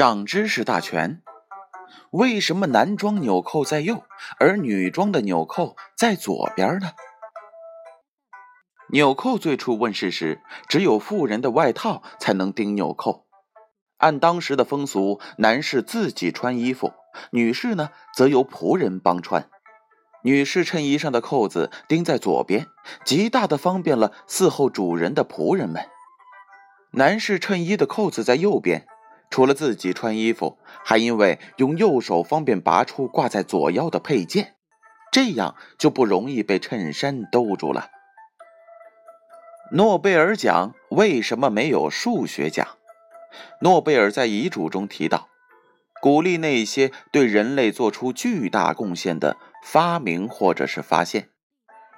长知识大全。为什么男装纽扣在右，而女装的纽扣在左边呢？纽扣最初问世时，只有妇人的外套才能钉纽扣。按当时的风俗，男士自己穿衣服，女士呢则由仆人帮穿。女士衬衣上的扣子钉在左边，极大的方便了伺候主人的仆人们。男士衬衣的扣子在右边。除了自己穿衣服，还因为用右手方便拔出挂在左腰的佩剑，这样就不容易被衬衫兜住了。诺贝尔奖为什么没有数学奖？诺贝尔在遗嘱中提到，鼓励那些对人类做出巨大贡献的发明或者是发现。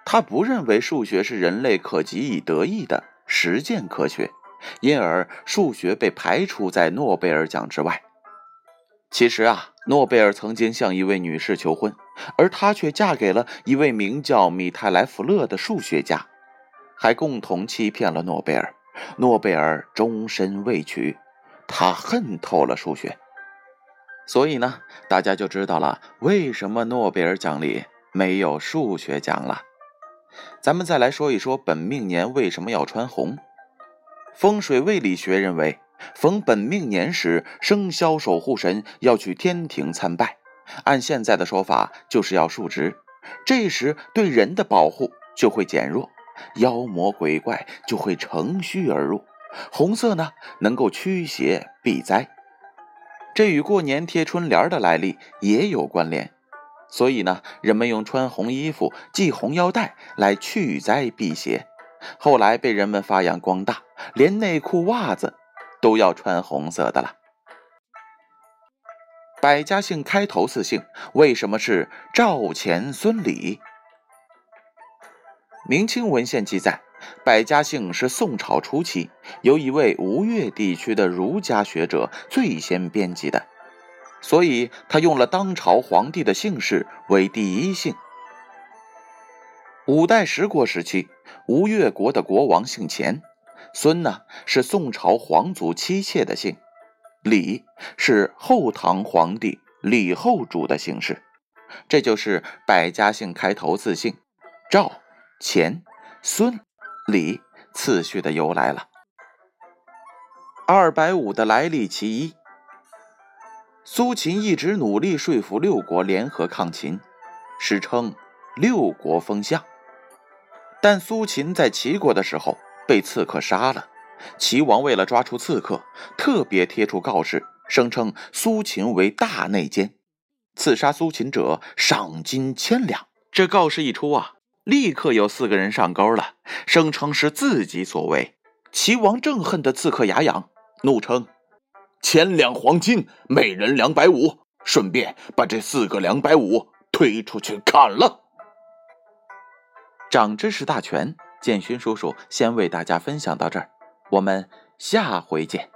他不认为数学是人类可给以得意的实践科学。因而，数学被排除在诺贝尔奖之外。其实啊，诺贝尔曾经向一位女士求婚，而她却嫁给了一位名叫米泰莱弗勒的数学家，还共同欺骗了诺贝尔。诺贝尔终身未娶，他恨透了数学。所以呢，大家就知道了为什么诺贝尔奖里没有数学奖了。咱们再来说一说本命年为什么要穿红。风水卫理学认为，逢本命年时，生肖守护神要去天庭参拜，按现在的说法，就是要述职。这时对人的保护就会减弱，妖魔鬼怪就会乘虚而入。红色呢，能够驱邪避灾，这与过年贴春联的来历也有关联。所以呢，人们用穿红衣服、系红腰带来去灾避邪。后来被人们发扬光大，连内裤、袜子都要穿红色的了。百家姓开头四姓为什么是赵、钱、孙、李？明清文献记载，百家姓是宋朝初期由一位吴越地区的儒家学者最先编辑的，所以他用了当朝皇帝的姓氏为第一姓。五代十国时期，吴越国的国王姓钱，孙呢是宋朝皇族妻妾的姓，李是后唐皇帝李后主的姓氏，这就是百家姓开头字姓赵、钱、孙、李次序的由来了。二百五的来历其一，苏秦一直努力说服六国联合抗秦，史称六国封相。但苏秦在齐国的时候被刺客杀了，齐王为了抓出刺客，特别贴出告示，声称苏秦为大内奸，刺杀苏秦者赏金千两。这告示一出啊，立刻有四个人上钩了，声称是自己所为。齐王正恨得刺客牙痒，怒称：“千两黄金，每人两百五，顺便把这四个两百五推出去砍了。”长知识大全，建勋叔叔先为大家分享到这儿，我们下回见。